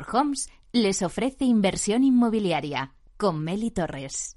Homes les ofrece inversión inmobiliaria con Meli Torres.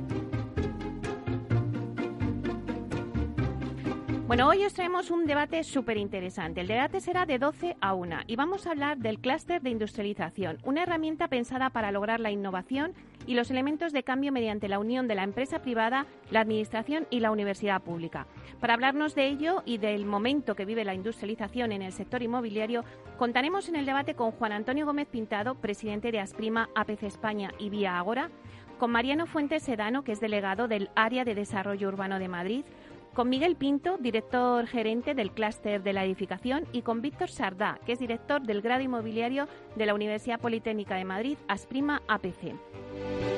Bueno, hoy os traemos un debate súper interesante. El debate será de 12 a 1 y vamos a hablar del clúster de industrialización, una herramienta pensada para lograr la innovación y los elementos de cambio mediante la unión de la empresa privada, la administración y la universidad pública. Para hablarnos de ello y del momento que vive la industrialización en el sector inmobiliario, contaremos en el debate con Juan Antonio Gómez Pintado, presidente de Asprima, APC España y Vía Agora, con Mariano Fuentes Sedano, que es delegado del Área de Desarrollo Urbano de Madrid, con Miguel Pinto, director gerente del clúster de la edificación, y con Víctor Sardá, que es director del grado inmobiliario de la Universidad Politécnica de Madrid, Asprima APC.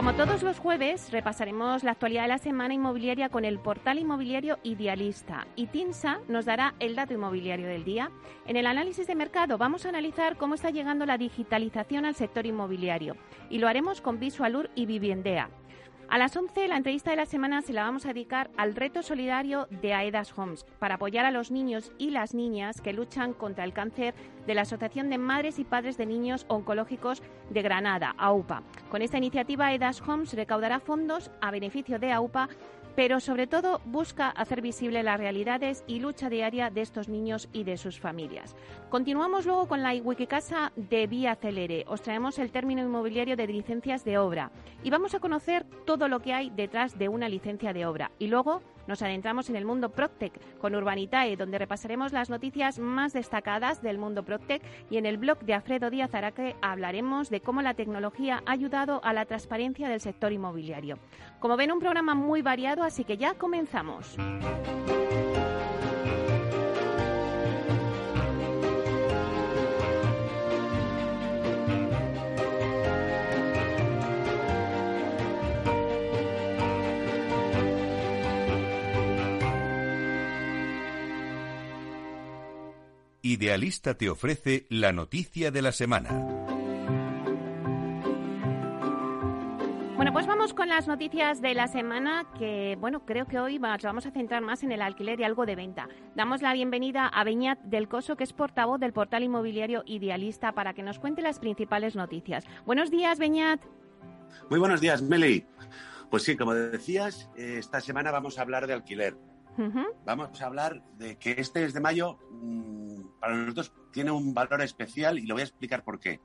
Como todos los jueves, repasaremos la actualidad de la semana inmobiliaria con el portal inmobiliario Idealista y TINSA nos dará el dato inmobiliario del día. En el análisis de mercado vamos a analizar cómo está llegando la digitalización al sector inmobiliario y lo haremos con Visualur y Viviendea. A las 11, la entrevista de la semana se la vamos a dedicar al reto solidario de AEDAS Homes para apoyar a los niños y las niñas que luchan contra el cáncer de la Asociación de Madres y Padres de Niños Oncológicos de Granada, AUPA. Con esta iniciativa, AEDAS Homes recaudará fondos a beneficio de AUPA pero sobre todo busca hacer visible las realidades y lucha diaria de estos niños y de sus familias. Continuamos luego con la Wikicasa de Vía Celere. Os traemos el término inmobiliario de licencias de obra y vamos a conocer todo lo que hay detrás de una licencia de obra. Y luego nos adentramos en el mundo Proctec con Urbanitae, donde repasaremos las noticias más destacadas del mundo Proctec y en el blog de Alfredo Díaz Araque hablaremos de cómo la tecnología ha ayudado a la transparencia del sector inmobiliario. Como ven, un programa muy variado, así que ya comenzamos. Idealista te ofrece la noticia de la semana. Bueno, pues vamos con las noticias de la semana que, bueno, creo que hoy nos vamos a centrar más en el alquiler y algo de venta. Damos la bienvenida a Beñat del Coso, que es portavoz del portal inmobiliario Idealista, para que nos cuente las principales noticias. Buenos días, Beñat. Muy buenos días, Meli. Pues sí, como decías, eh, esta semana vamos a hablar de alquiler. Vamos a hablar de que este mes de mayo mmm, para nosotros tiene un valor especial y lo voy a explicar por qué.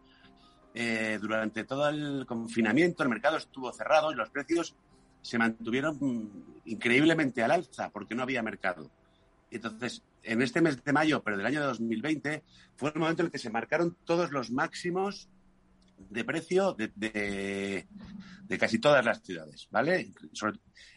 Eh, durante todo el confinamiento el mercado estuvo cerrado y los precios se mantuvieron mmm, increíblemente al alza porque no había mercado. Entonces, en este mes de mayo, pero del año de 2020, fue el momento en el que se marcaron todos los máximos de precio de, de, de casi todas las ciudades, ¿vale?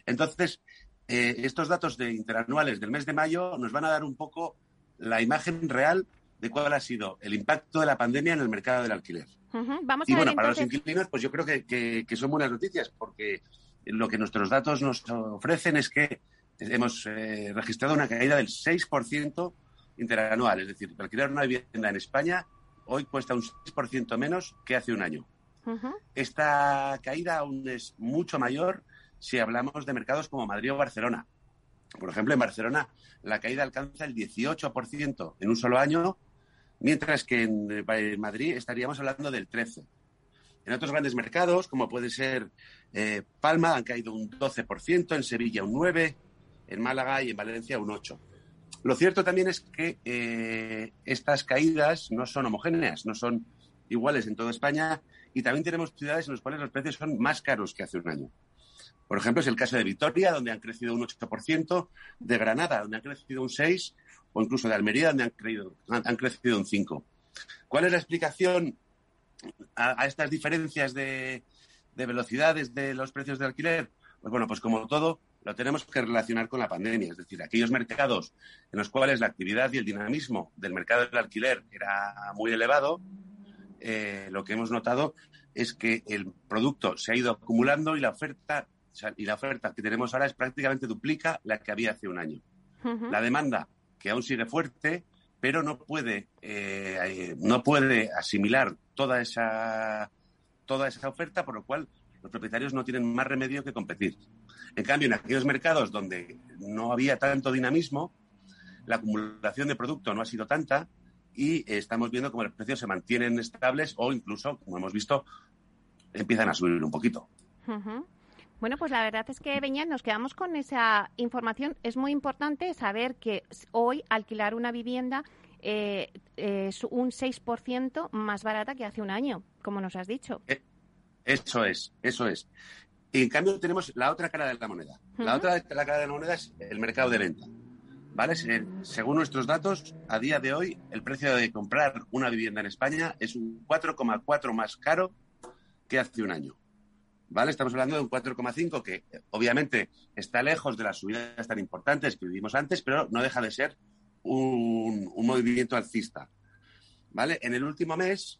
Entonces, eh, estos datos de interanuales del mes de mayo nos van a dar un poco la imagen real de cuál ha sido el impacto de la pandemia en el mercado del alquiler. Uh -huh. Vamos y a ver, bueno, para entonces... los inquilinos, pues yo creo que, que, que, son buenas noticias, porque lo que nuestros datos nos ofrecen es que hemos eh, registrado una caída del 6% interanual. Es decir, alquilar una vivienda en España hoy cuesta un 6% menos que hace un año. Esta caída aún es mucho mayor si hablamos de mercados como Madrid o Barcelona. Por ejemplo, en Barcelona la caída alcanza el 18% en un solo año, mientras que en Madrid estaríamos hablando del 13%. En otros grandes mercados, como puede ser eh, Palma, han caído un 12%, en Sevilla un 9%, en Málaga y en Valencia un 8%. Lo cierto también es que eh, estas caídas no son homogéneas, no son iguales en toda España y también tenemos ciudades en las cuales los precios son más caros que hace un año. Por ejemplo, es el caso de Vitoria, donde han crecido un 8%, de Granada, donde han crecido un 6%, o incluso de Almería, donde han, han, crecido un 5%. ¿Cuál es la explicación a, estas diferencias de, velocidades de los precios de alquiler? Pues bueno, pues como todo, lo tenemos que relacionar con la pandemia. Es decir, aquellos mercados en los cuales la actividad y el dinamismo del mercado del alquiler era muy elevado, eh, lo que hemos notado es que el producto se ha ido acumulando y la oferta y la oferta que tenemos ahora es prácticamente duplica la que había hace un año. La demanda, que aún sigue fuerte, pero no puede, eh, no puede asimilar toda esa, toda esa oferta, por lo cual los propietarios no tienen más remedio que competir. En cambio, en aquellos mercados donde no había tanto dinamismo, la acumulación de producto no ha sido tanta y estamos viendo cómo los precios se mantienen estables o incluso, como hemos visto, empiezan a subir un poquito. Bueno, pues la verdad es que, Beñat, nos quedamos con esa información. Es muy importante saber que hoy alquilar una vivienda eh, es un 6% más barata que hace un año, como nos has dicho. Eh, eso es, eso es. Y en cambio tenemos la otra cara de la moneda. La otra cara de la moneda es el mercado de venta. ¿Vale? Según nuestros datos, a día de hoy, el precio de comprar una vivienda en España es un 4,4 más caro que hace un año. ¿Vale? Estamos hablando de un 4,5 que obviamente está lejos de las subidas tan importantes que vivimos antes, pero no deja de ser un, movimiento alcista, ¿vale? En el último mes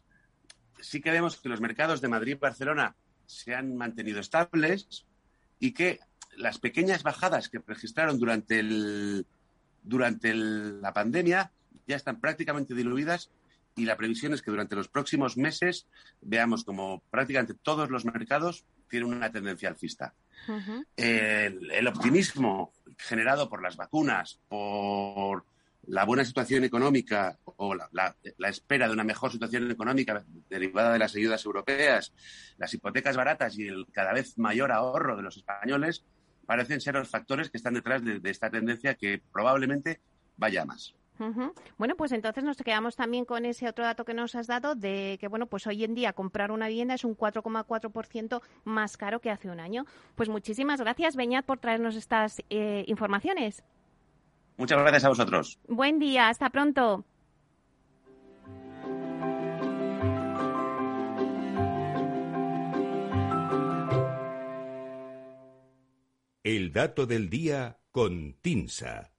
sí que vemos que los mercados de Madrid y Barcelona se han mantenido estables y que las pequeñas bajadas que registraron durante, el, durante la pandemia ya están prácticamente diluidas y la previsión es que durante los próximos meses veamos como prácticamente todos los mercados tiene una tendencia alcista. el, optimismo generado por las vacunas, por la buena situación económica o la, espera de una mejor situación económica derivada de las ayudas europeas, las hipotecas baratas y el cada vez mayor ahorro de los españoles parecen ser los factores que están detrás de esta tendencia que probablemente vaya más. Bueno, pues entonces nos quedamos también con ese otro dato que nos has dado de que, bueno, pues hoy en día comprar una vivienda es un 4,4% más caro que hace un año. Pues muchísimas gracias, Beñat, por traernos estas eh, informaciones. Muchas gracias a vosotros. Buen día, hasta pronto. El dato del día con Tinsa.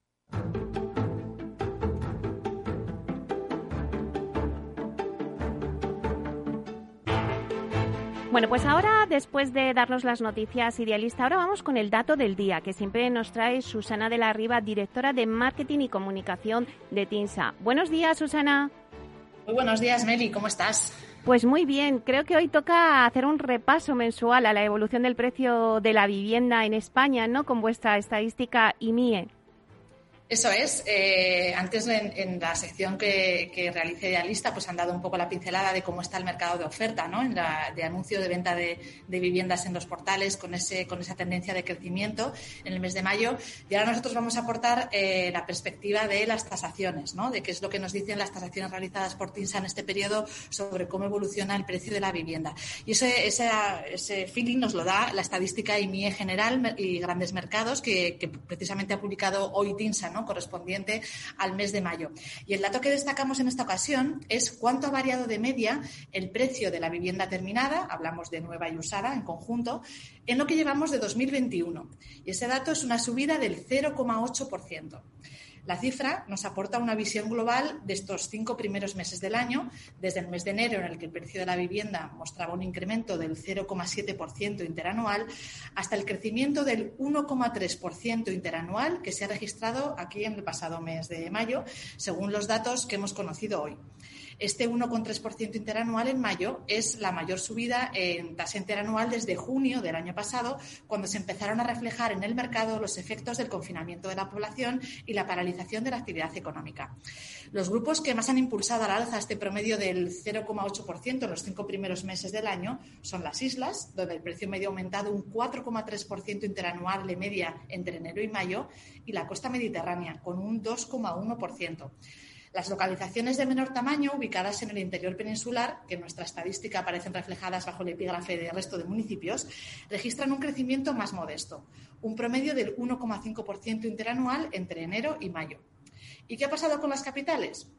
Bueno, pues ahora, después de darnos las noticias idealista, ahora vamos con el dato del día, que siempre nos trae Susana de la Riva, directora de Marketing y Comunicación de TINSA. Buenos días, Susana. Muy buenos días, Meli, ¿cómo estás? Pues muy bien, creo que hoy toca hacer un repaso mensual a la evolución del precio de la vivienda en España, ¿no? Con vuestra estadística IMIE. Eso es. Eh, antes en, la sección que, que realicé Idealista, pues han dado un poco la pincelada de cómo está el mercado de oferta, ¿no? En la, de anuncio de venta de, viviendas en los portales con, ese, con esa tendencia de crecimiento en el mes de mayo. Y ahora nosotros vamos a aportar eh, la perspectiva de las tasaciones, ¿no? De qué es lo que nos dicen las tasaciones realizadas por TINSA en este periodo sobre cómo evoluciona el precio de la vivienda. Y ese, ese, ese feeling nos lo da la estadística IMIE General y Grandes Mercados que, que precisamente ha publicado hoy TINSA, ¿no? Correspondiente al mes de mayo. Y el dato que destacamos en esta ocasión es cuánto ha variado de media el precio de la vivienda terminada, hablamos de nueva y usada en conjunto, en lo que llevamos de 2021. Y ese dato es una subida del 0,8%. La cifra nos aporta una visión global de estos cinco primeros meses del año, desde el mes de enero, en el que el precio de la vivienda mostraba un incremento del 0,7% interanual, hasta el crecimiento del 1,3% interanual que se ha registrado aquí en el pasado mes de mayo, según los datos que hemos conocido hoy. Este 1,3% interanual en mayo es la mayor subida en tasa interanual desde junio del año pasado, cuando se empezaron a reflejar en el mercado los efectos del confinamiento de la población y la paralización de la actividad económica. Los grupos que más han impulsado al alza este promedio del 0,8% en los cinco primeros meses del año son las islas, donde el precio medio ha aumentado un 4,3% interanual de media entre enero y mayo, y la costa mediterránea, con un 2,1%. Las localizaciones de menor tamaño, ubicadas en el interior peninsular, que en nuestra estadística aparecen reflejadas bajo el epígrafe del resto de municipios, registran un crecimiento más modesto, un promedio del 1,5% interanual entre enero y mayo. ¿Y qué ha pasado con las capitales?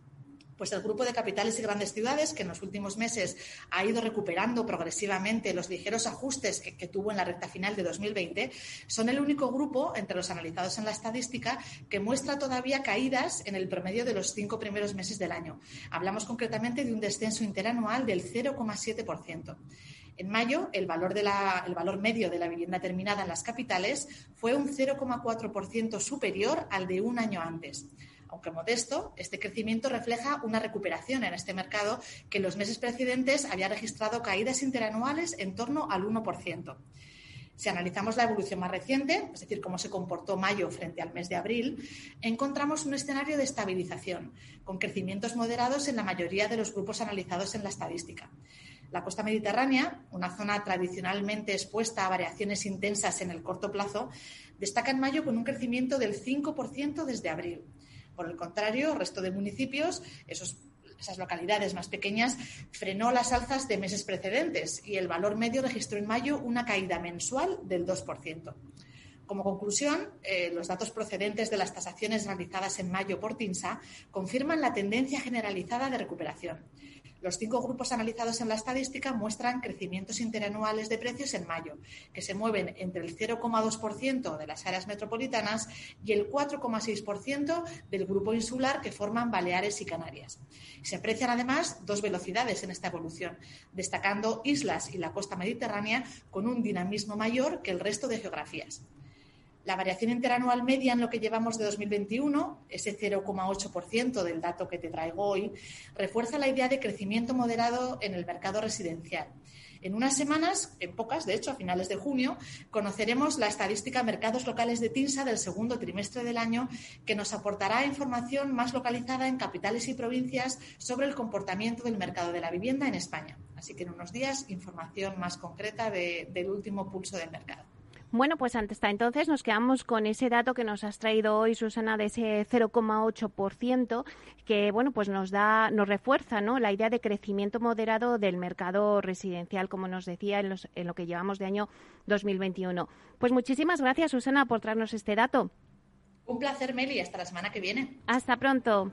Pues el grupo de capitales y grandes ciudades, que en los últimos meses ha ido recuperando progresivamente los ligeros ajustes que, tuvo en la recta final de 2020, son el único grupo entre los analizados en la estadística que muestra todavía caídas en el promedio de los cinco primeros meses del año. Hablamos concretamente de un descenso interanual del 0,7%. En mayo, el valor, el valor, medio de la vivienda terminada en las capitales fue un 0,4% superior al de un año antes aunque modesto, este crecimiento refleja una recuperación en este mercado que en los meses precedentes había registrado caídas interanuales en torno al 1%. Si analizamos la evolución más reciente, es decir, cómo se comportó mayo frente al mes de abril, encontramos un escenario de estabilización, con crecimientos moderados en la mayoría de los grupos analizados en la estadística. La costa mediterránea, una zona tradicionalmente expuesta a variaciones intensas en el corto plazo, destaca en mayo con un crecimiento del 5% desde abril. Por el contrario, el resto de municipios, esas localidades más pequeñas, frenó las alzas de meses precedentes y el valor medio registró en mayo una caída mensual del 2%. Como conclusión, eh, los datos procedentes de las tasaciones realizadas en mayo por TINSA confirman la tendencia generalizada de recuperación. Los cinco grupos analizados en la estadística muestran crecimientos interanuales de precios en mayo, que se mueven entre el 0,2% de las áreas metropolitanas y el 4,6% del grupo insular que forman Baleares y Canarias. Se aprecian además dos velocidades en esta evolución, destacando islas y la costa mediterránea con un dinamismo mayor que el resto de geografías. La variación interanual media en lo que llevamos de 2021, ese 0,8% del dato que te traigo hoy, refuerza la idea de crecimiento moderado en el mercado residencial. En unas semanas, en pocas, de hecho, a finales de junio, conoceremos la estadística Mercados Locales de TINSA del segundo trimestre del año, que nos aportará información más localizada en capitales y provincias sobre el comportamiento del mercado de la vivienda en España. Así que en unos días, información más concreta del último pulso del mercado. Bueno, pues hasta entonces nos quedamos con ese dato que nos has traído hoy, Susana, de ese 0,8%, que bueno, pues nos da, nos refuerza, ¿no? La idea de crecimiento moderado del mercado residencial, como nos decía en, en lo que llevamos de año 2021. Pues muchísimas gracias, Susana, por traernos este dato. Un placer, Meli. Hasta la semana que viene. Hasta pronto.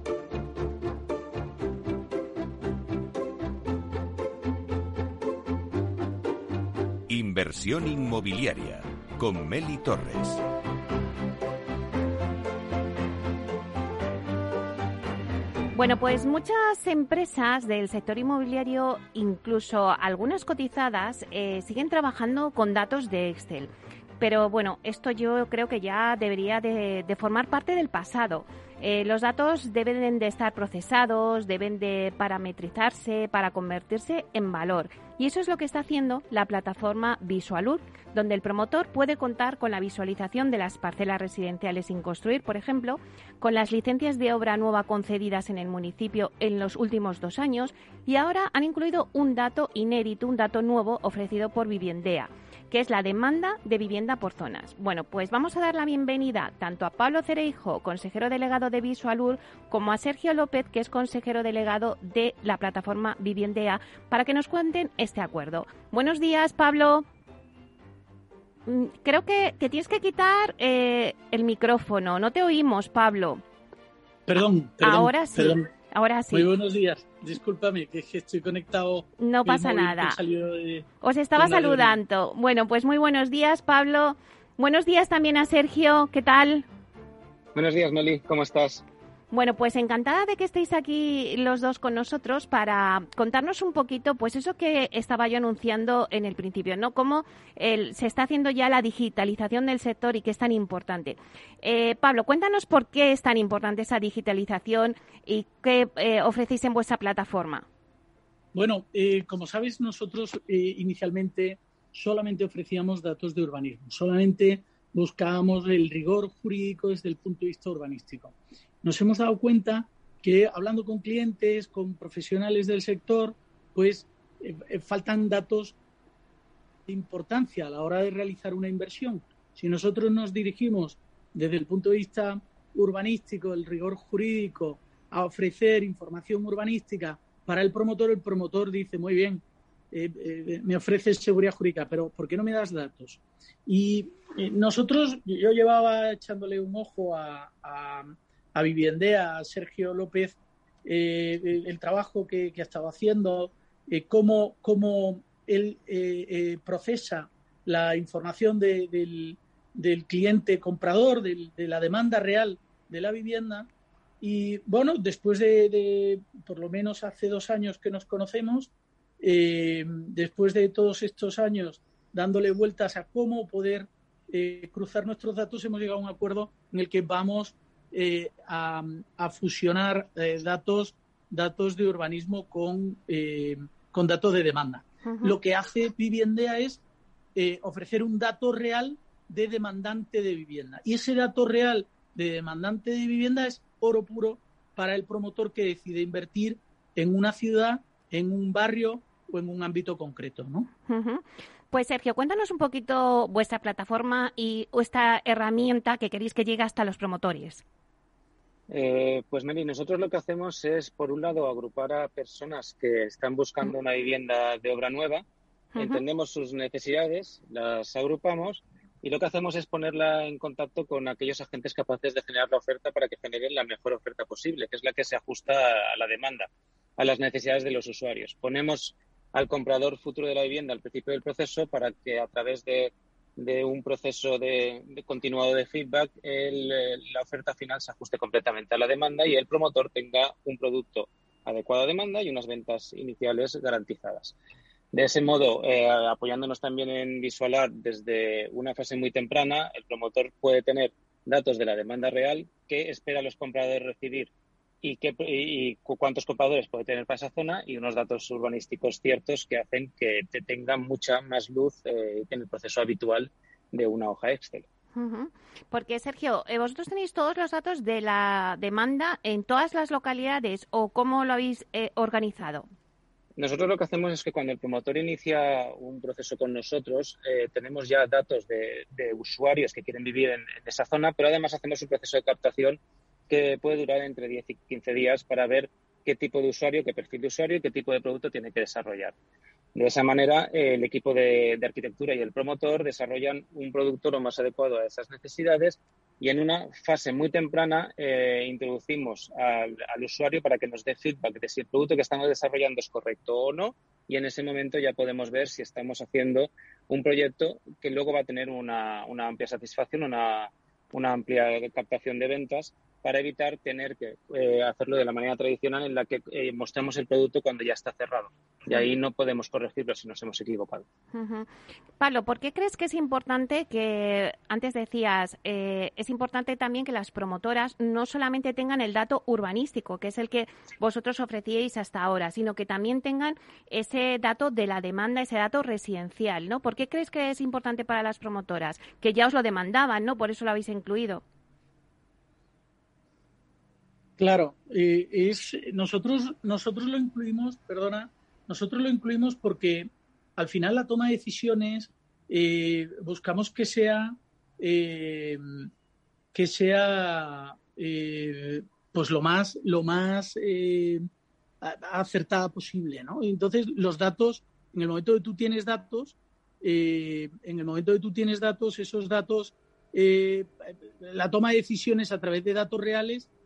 Inversión inmobiliaria con Meli Torres. Bueno, pues muchas empresas del sector inmobiliario, incluso algunas cotizadas, eh, siguen trabajando con datos de Excel. Pero bueno, esto yo creo que ya debería de formar parte del pasado. Eh, los datos deben de estar procesados, deben de parametrizarse para convertirse en valor. Y eso es lo que está haciendo la plataforma Visualur, donde el promotor puede contar con la visualización de las parcelas residenciales sin construir, por ejemplo, con las licencias de obra nueva concedidas en el municipio en los últimos dos años. Y ahora han incluido un dato inédito, un dato nuevo ofrecido por Viviendea que es la demanda de vivienda por zonas. Bueno, pues vamos a dar la bienvenida tanto a Pablo Cereijo, consejero delegado de Visualur, como a Sergio López, que es consejero delegado de la plataforma Viviendea, para que nos cuenten este acuerdo. Buenos días, Pablo. Mm, creo que, te tienes que quitar eh, el micrófono. No te oímos, Pablo. Perdón, Ahora sí. Ahora sí. Muy buenos días. Discúlpame, que, estoy conectado. No pasa nada. Os estaba saludando. Bueno, pues muy buenos días, Pablo. Buenos días también a Sergio. ¿Qué tal? Buenos días, Meli. ¿Cómo estás? Bueno, pues encantada de que estéis aquí los dos con nosotros para contarnos un poquito, pues eso que estaba yo anunciando en el principio, ¿no? Cómo se está haciendo ya la digitalización del sector y que es tan importante. Eh, Pablo, cuéntanos por qué es tan importante esa digitalización y qué eh, ofrecéis en vuestra plataforma. Bueno, eh, como sabes, nosotros inicialmente solamente ofrecíamos datos de urbanismo, solamente buscábamos el rigor jurídico desde el punto de vista urbanístico nos hemos dado cuenta que hablando con clientes, con profesionales del sector, pues eh, eh, faltan datos de importancia a la hora de realizar una inversión. Si nosotros nos dirigimos desde el punto de vista urbanístico, el rigor jurídico, a ofrecer información urbanística para el promotor, el promotor dice, muy bien, eh, me ofreces seguridad jurídica, pero ¿por qué no me das datos? Y nosotros, yo llevaba echándole un ojo a a Viviendea, a Sergio López, eh, el, trabajo que, ha estado haciendo, eh, cómo, él eh, procesa la información del, cliente comprador, de la demanda real de la vivienda. Y bueno, después de, por lo menos hace dos años que nos conocemos, después de todos estos años dándole vueltas a cómo poder cruzar nuestros datos, hemos llegado a un acuerdo en el que vamos eh, a, fusionar eh, datos, datos de urbanismo con, eh, con datos de demanda. Lo que hace Viviendea es ofrecer un dato real de demandante de vivienda. Y ese dato real de demandante de vivienda es oro puro para el promotor que decide invertir en una ciudad, en un barrio o en un ámbito concreto, ¿no? Pues Sergio, cuéntanos un poquito vuestra plataforma y esta herramienta que queréis que llegue hasta los promotores. Eh, pues Meli, nosotros lo que hacemos es, por un lado, agrupar a personas que están buscando una vivienda de obra nueva, entendemos sus necesidades, las agrupamos y lo que hacemos es ponerla en contacto con aquellos agentes capaces de generar la oferta para que generen la mejor oferta posible, que es la que se ajusta a la demanda, a las necesidades de los usuarios. Ponemos al comprador futuro de la vivienda al principio del proceso para que a través de de un proceso de, continuado de feedback, la oferta final se ajuste completamente a la demanda y el promotor tenga un producto adecuado a demanda y unas ventas iniciales garantizadas. De ese modo, eh, apoyándonos también en Visualar desde una fase muy temprana, el promotor puede tener datos de la demanda real que espera los compradores recibir y, qué, y cuántos compradores puede tener para esa zona y unos datos urbanísticos ciertos que hacen que te tenga mucha más luz eh, en el proceso habitual de una hoja Excel. Porque, Sergio, eh, ¿vosotros tenéis todos los datos de la demanda en todas las localidades o cómo lo habéis eh, organizado? Nosotros lo que hacemos es que cuando el promotor inicia un proceso con nosotros, tenemos ya datos de, usuarios que quieren vivir en, esa zona, pero además hacemos un proceso de captación que puede durar entre 10 y 15 días para ver qué tipo de usuario, qué perfil de usuario y qué tipo de producto tiene que desarrollar. De esa manera, el equipo de, arquitectura y el promotor desarrollan un producto lo más adecuado a esas necesidades y en una fase muy temprana eh, introducimos al, usuario para que nos dé feedback de si el producto que estamos desarrollando es correcto o no y en ese momento ya podemos ver si estamos haciendo un proyecto que luego va a tener una, amplia satisfacción, una, una amplia captación de ventas para evitar tener que eh, hacerlo de la manera tradicional en la que eh, mostramos el producto cuando ya está cerrado. Y ahí no podemos corregirlo si nos hemos equivocado. Pablo, ¿por qué crees que es importante que, antes decías, eh, es importante también que las promotoras no solamente tengan el dato urbanístico, que es el que vosotros ofrecíais hasta ahora, sino que también tengan ese dato de la demanda, ese dato residencial, ¿no? ¿Por qué crees que es importante para las promotoras? Que ya os lo demandaban, ¿no? Por eso lo habéis incluido. Claro, eh, es, nosotros, nosotros lo incluimos, perdona, nosotros lo incluimos porque al final la toma de decisiones eh, buscamos que sea que sea pues lo más lo más acertada posible, ¿no? Entonces los datos, en el momento de tú tienes datos, en el momento de tú tienes datos, esos datos la toma de decisiones a través de datos reales eh,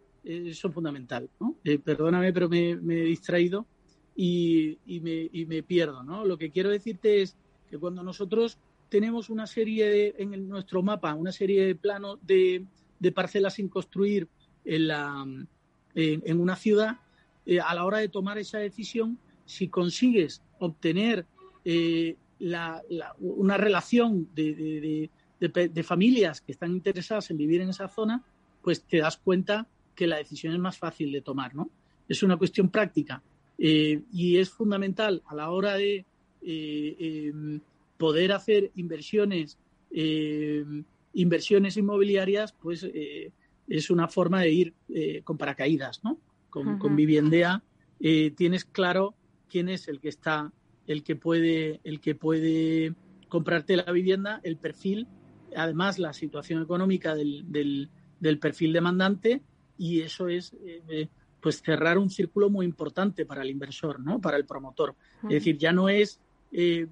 son fundamental. ¿no? Eh, perdóname, pero me, he distraído y, me, pierdo. ¿no? Lo que quiero decirte es que cuando nosotros tenemos una serie en nuestro mapa, una serie de planos de, parcelas sin construir en, la, en, una ciudad, eh, a la hora de tomar esa decisión, si consigues obtener una relación de, de, familias que están interesadas en vivir en esa zona, pues te das cuenta que la decisión es más fácil de tomar, ¿no? Es una cuestión práctica eh, y es fundamental a la hora de eh, em, poder hacer inversiones, em, inversiones inmobiliarias, pues eh, es una forma de ir con paracaídas, ¿no? Con, con Viviendea tienes claro quién es el que está, el que puede, el que puede comprarte la vivienda, el perfil, además la situación económica del, del perfil demandante y eso es eh, pues cerrar un círculo muy importante para el inversor, ¿no? Para el promotor. Es decir, ya no es eh,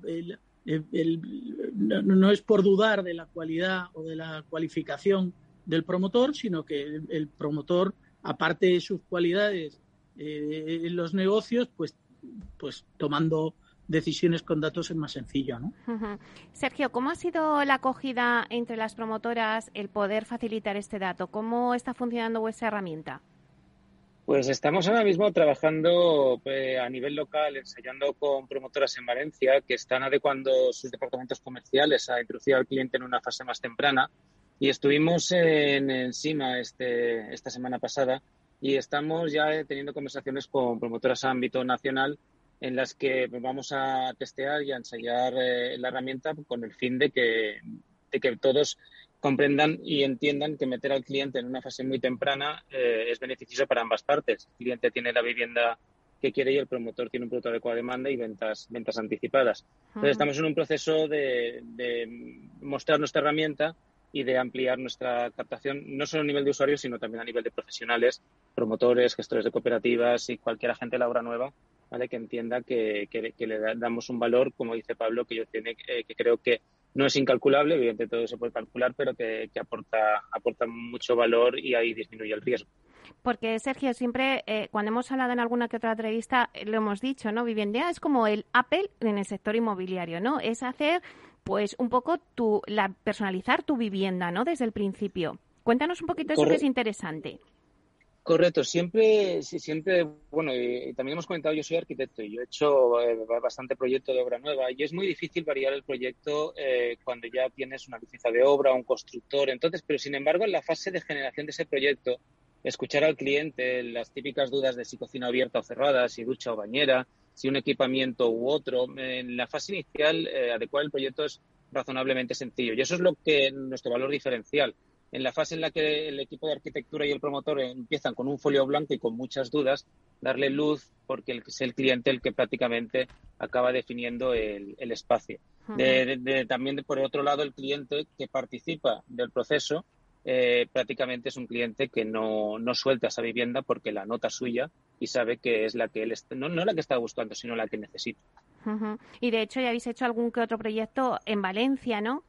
no, es por dudar de la cualidad o de la cualificación del promotor, sino que el, promotor, aparte de sus cualidades eh, en los negocios, pues, pues tomando decisiones con datos es más sencillo. ¿no? Sergio, ¿cómo ha sido la acogida entre las promotoras el poder facilitar este dato? ¿Cómo está funcionando vuestra herramienta? Pues estamos ahora mismo trabajando pues, a nivel local, ensayando con promotoras en Valencia que están adecuando sus departamentos comerciales a introducir al cliente en una fase más temprana. Y estuvimos en encima este, esta semana pasada y estamos ya teniendo conversaciones con promotoras a ámbito nacional en las que vamos a testear y a ensayar eh, la herramienta con el fin de que, de que todos comprendan y entiendan que meter al cliente en una fase muy temprana eh, es beneficioso para ambas partes. El cliente tiene la vivienda que quiere y el promotor tiene un producto adecuado a demanda y ventas, ventas anticipadas. Entonces, estamos en un proceso de, de, mostrar nuestra herramienta y de ampliar nuestra captación, no solo a nivel de usuarios, sino también a nivel de profesionales, promotores, gestores de cooperativas y cualquier agente de la obra nueva que entienda que, le damos un valor, como dice Pablo, que yo tiene, eh, que creo que no es incalculable, evidentemente todo se puede calcular, pero que, aporta, aporta mucho valor y ahí disminuye el riesgo. Porque, Sergio, siempre eh, cuando hemos hablado en alguna que otra entrevista, eh, lo hemos dicho, ¿no? Vivienda es como el Apple en el sector inmobiliario, ¿no? Es hacer, pues, un poco tu, la, personalizar tu vivienda, ¿no? Desde el principio. Cuéntanos un poquito eso que es interesante. Correcto, siempre, siempre, bueno, y también hemos comentado, yo soy arquitecto y yo he hecho eh, bastante proyecto de obra nueva y es muy difícil variar el proyecto eh, cuando ya tienes una licencia de obra, un constructor, entonces, pero sin embargo, en la fase de generación de ese proyecto, escuchar al cliente las típicas dudas de si cocina abierta o cerrada, si ducha o bañera, si un equipamiento u otro, en la fase inicial, eh, adecuar el proyecto es razonablemente sencillo y eso es lo que nuestro valor diferencial en la fase en la que el equipo de arquitectura y el promotor empiezan con un folio blanco y con muchas dudas, darle luz porque es el cliente el que prácticamente acaba definiendo el, espacio. también, por otro lado, el cliente que participa del proceso eh, prácticamente es un cliente que no, suelta esa vivienda porque la nota suya y sabe que es la que él, no, no la que está buscando, sino la que necesita. Y de hecho ya habéis hecho algún que otro proyecto en Valencia, ¿no?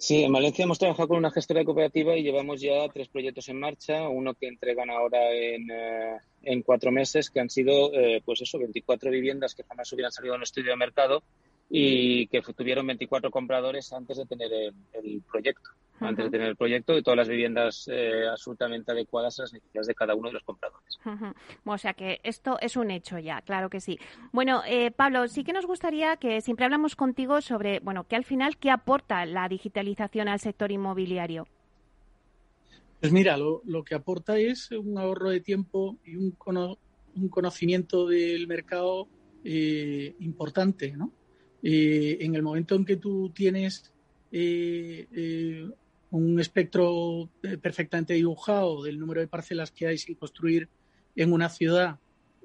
Sí, en Valencia hemos trabajado con una gestora cooperativa y llevamos ya tres proyectos en marcha, uno que entregan ahora en, eh, en cuatro meses, que han sido, eh, pues eso, 24 viviendas que jamás hubieran salido en estudio de mercado y que tuvieron 24 compradores antes de tener el, proyecto, antes de tener el proyecto y todas las viviendas eh, absolutamente adecuadas a las necesidades de cada uno de los compradores. O sea que esto es un hecho ya, claro que sí. Bueno, eh, Pablo, sí que nos gustaría que siempre hablamos contigo sobre, bueno, que al final, ¿qué aporta la digitalización al sector inmobiliario? Pues mira, lo, que aporta es un ahorro de tiempo y un, un conocimiento del mercado eh, importante, ¿no? Eh, en el momento en que tú tienes eh, eh, un espectro perfectamente dibujado del número de parcelas que hay sin construir en una ciudad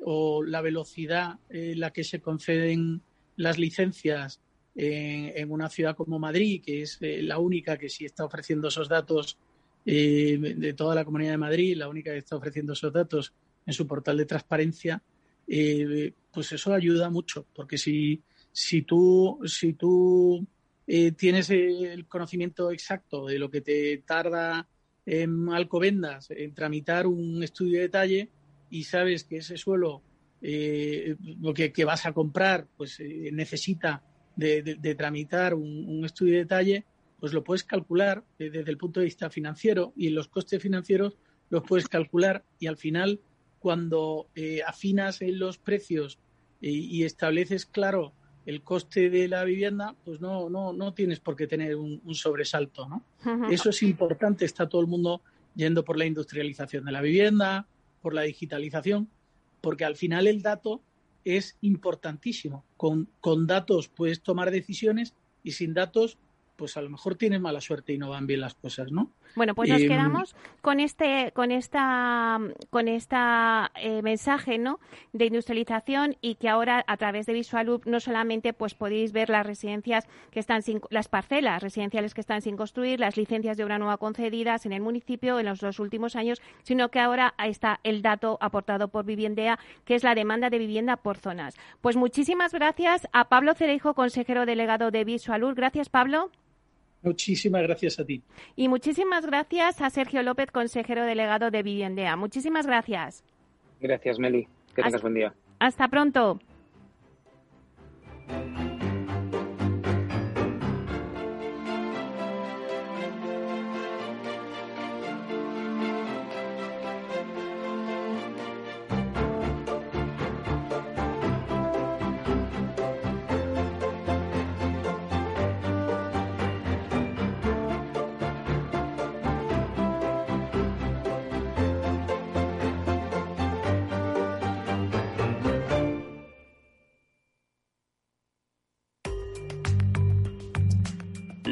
o la velocidad en la que se conceden las licencias en, una ciudad como Madrid, que es eh, la única que sí está ofreciendo esos datos eh, de toda la Comunidad de Madrid, la única que está ofreciendo esos datos en su portal de transparencia, eh, pues eso ayuda mucho, porque si, si tú, si tú tienes el conocimiento exacto de lo que te tarda en Alcobendas en tramitar un estudio de detalle y sabes que ese suelo lo que, que, vas a comprar pues necesita de, tramitar un, estudio de detalle, pues lo puedes calcular desde el punto de vista financiero y los costes financieros los puedes calcular y al final cuando eh, afinas en los precios y, estableces claro el coste de la vivienda, pues no, no, no tienes por qué tener un, sobresalto. ¿no? Eso es importante, está todo el mundo yendo por la industrialización de la vivienda, por la digitalización, porque al final el dato es importantísimo. Con, con datos puedes tomar decisiones y sin datos pues a lo mejor tienen mala suerte y no van bien las cosas, ¿no? Bueno, pues nos em, quedamos con este, con esta, con esta eh, mensaje, ¿no? De industrialización y que ahora a través de Visualup no solamente pues podéis ver las residencias que están sin, las parcelas residenciales que están sin construir, las licencias de obra nueva concedidas en el municipio en los dos últimos años, sino que ahora está el dato aportado por Viviendea, que es la demanda de vivienda por zonas. Pues muchísimas gracias a Pablo Cereijo, consejero delegado de Visualup. Gracias, Pablo. Muchísimas gracias a ti. Y muchísimas gracias a Sergio López, consejero delegado de Viviendea. Muchísimas gracias. Gracias, Meli. Que tengas buen día. Hasta pronto.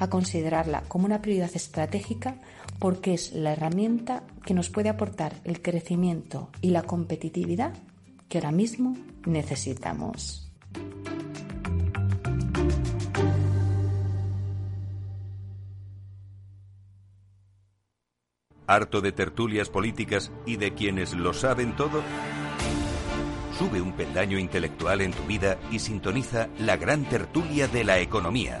a considerarla como una prioridad estratégica porque es la herramienta que nos puede aportar el crecimiento y la competitividad que ahora mismo necesitamos. ¿Harto de tertulias políticas y de quienes lo saben todo? Sube un peldaño intelectual en tu vida y sintoniza la gran tertulia de la economía